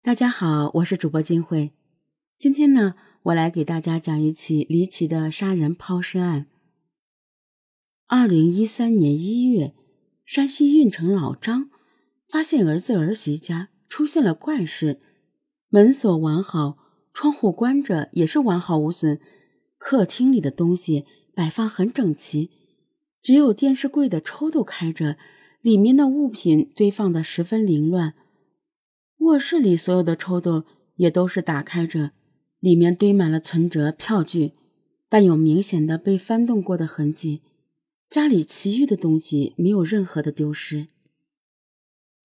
大家好，我是主播金慧。今天呢，我来给大家讲一起离奇的杀人抛尸案。二零一三年一月，山西运城老张发现儿子儿媳家出现了怪事，门锁完好，窗户关着也是完好无损，客厅里的东西摆放很整齐，只有电视柜的抽屉开着，里面的物品堆放的十分凌乱。卧室里所有的抽屉也都是打开着，里面堆满了存折、票据，但有明显的被翻动过的痕迹。家里其余的东西没有任何的丢失。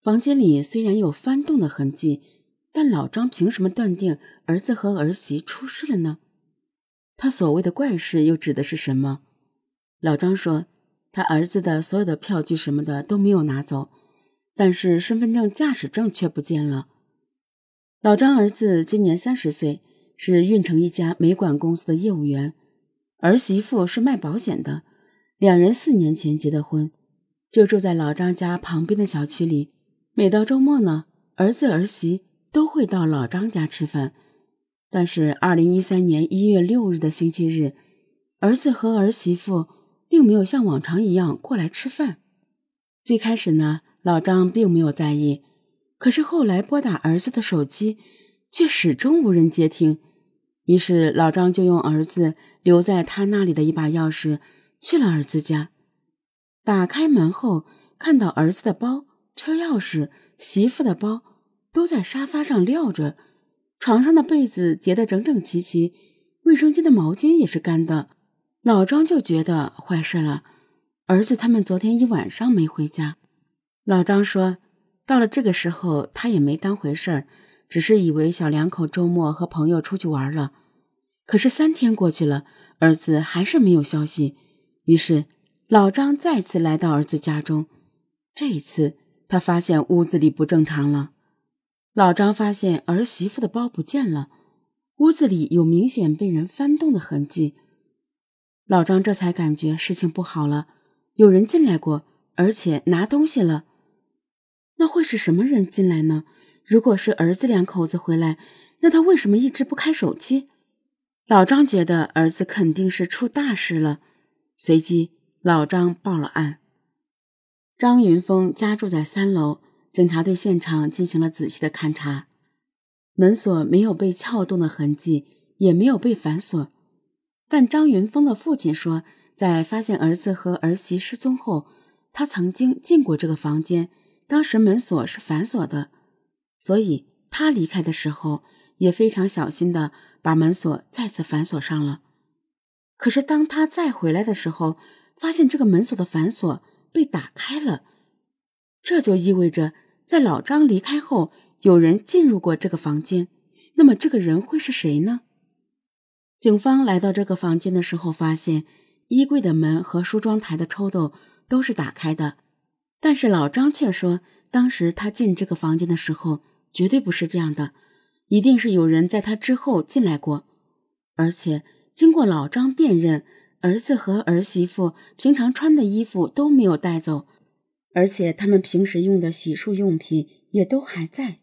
房间里虽然有翻动的痕迹，但老张凭什么断定儿子和儿媳出事了呢？他所谓的怪事又指的是什么？老张说，他儿子的所有的票据什么的都没有拿走。但是身份证、驾驶证却不见了。老张儿子今年三十岁，是运城一家煤管公司的业务员，儿媳妇是卖保险的，两人四年前结的婚，就住在老张家旁边的小区里。每到周末呢，儿子儿媳都会到老张家吃饭。但是二零一三年一月六日的星期日，儿子和儿媳妇并没有像往常一样过来吃饭。最开始呢。老张并没有在意，可是后来拨打儿子的手机，却始终无人接听。于是老张就用儿子留在他那里的一把钥匙去了儿子家。打开门后，看到儿子的包、车钥匙、媳妇的包都在沙发上撂着，床上的被子叠得整整齐齐，卫生间的毛巾也是干的。老张就觉得坏事了，儿子他们昨天一晚上没回家。老张说：“到了这个时候，他也没当回事儿，只是以为小两口周末和朋友出去玩了。可是三天过去了，儿子还是没有消息。于是老张再次来到儿子家中，这一次他发现屋子里不正常了。老张发现儿媳妇的包不见了，屋子里有明显被人翻动的痕迹。老张这才感觉事情不好了，有人进来过，而且拿东西了。”那会是什么人进来呢？如果是儿子两口子回来，那他为什么一直不开手机？老张觉得儿子肯定是出大事了，随即老张报了案。张云峰家住在三楼，警察对现场进行了仔细的勘查，门锁没有被撬动的痕迹，也没有被反锁。但张云峰的父亲说，在发现儿子和儿媳失踪后，他曾经进过这个房间。当时门锁是反锁的，所以他离开的时候也非常小心的把门锁再次反锁上了。可是当他再回来的时候，发现这个门锁的反锁被打开了，这就意味着在老张离开后，有人进入过这个房间。那么这个人会是谁呢？警方来到这个房间的时候，发现衣柜的门和梳妆台的抽屉都是打开的。但是老张却说，当时他进这个房间的时候，绝对不是这样的，一定是有人在他之后进来过。而且经过老张辨认，儿子和儿媳妇平常穿的衣服都没有带走，而且他们平时用的洗漱用品也都还在。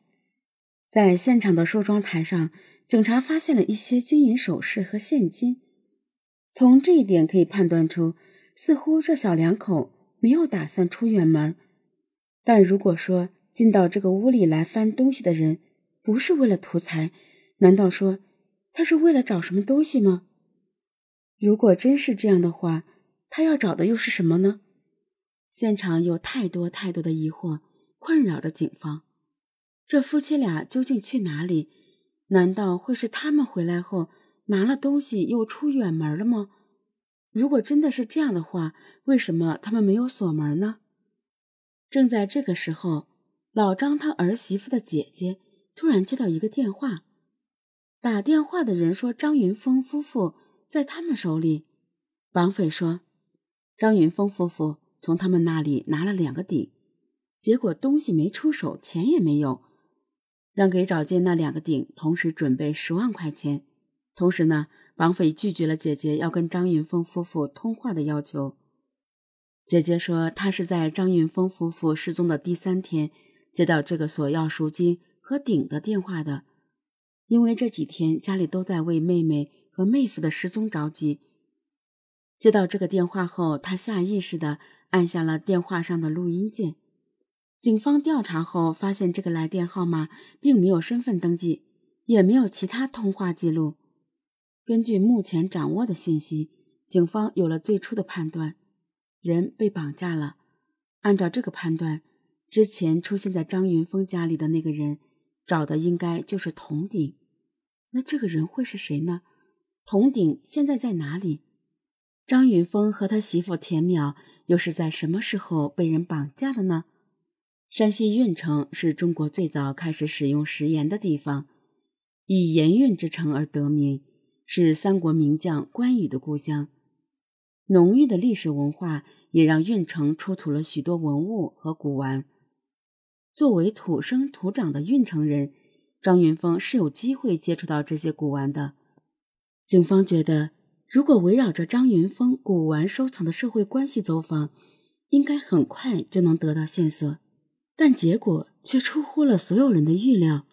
在现场的梳妆台上，警察发现了一些金银首饰和现金。从这一点可以判断出，似乎这小两口。没有打算出远门，但如果说进到这个屋里来翻东西的人不是为了图财，难道说他是为了找什么东西吗？如果真是这样的话，他要找的又是什么呢？现场有太多太多的疑惑困扰着警方。这夫妻俩究竟去哪里？难道会是他们回来后拿了东西又出远门了吗？如果真的是这样的话，为什么他们没有锁门呢？正在这个时候，老张他儿媳妇的姐姐突然接到一个电话，打电话的人说张云峰夫妇在他们手里。绑匪说，张云峰夫妇从他们那里拿了两个鼎，结果东西没出手，钱也没有，让给找见那两个鼎，同时准备十万块钱，同时呢。绑匪拒绝了姐姐要跟张云峰夫妇通话的要求。姐姐说，她是在张云峰夫妇失踪的第三天接到这个索要赎金和鼎的电话的，因为这几天家里都在为妹妹和妹夫的失踪着急。接到这个电话后，他下意识地按下了电话上的录音键。警方调查后发现，这个来电号码并没有身份登记，也没有其他通话记录。根据目前掌握的信息，警方有了最初的判断：人被绑架了。按照这个判断，之前出现在张云峰家里的那个人，找的应该就是铜鼎。那这个人会是谁呢？铜鼎现在在哪里？张云峰和他媳妇田淼又是在什么时候被人绑架的呢？山西运城是中国最早开始使用食盐的地方，以盐运之城而得名，是三国名将关羽的故乡。浓郁的历史文化也让运城出土了许多文物和古玩。作为土生土长的运城人，张云峰是有机会接触到这些古玩的。警方觉得，如果围绕着张云峰古玩收藏的社会关系走访，应该很快就能得到线索。但结果却出乎了所有人的预料。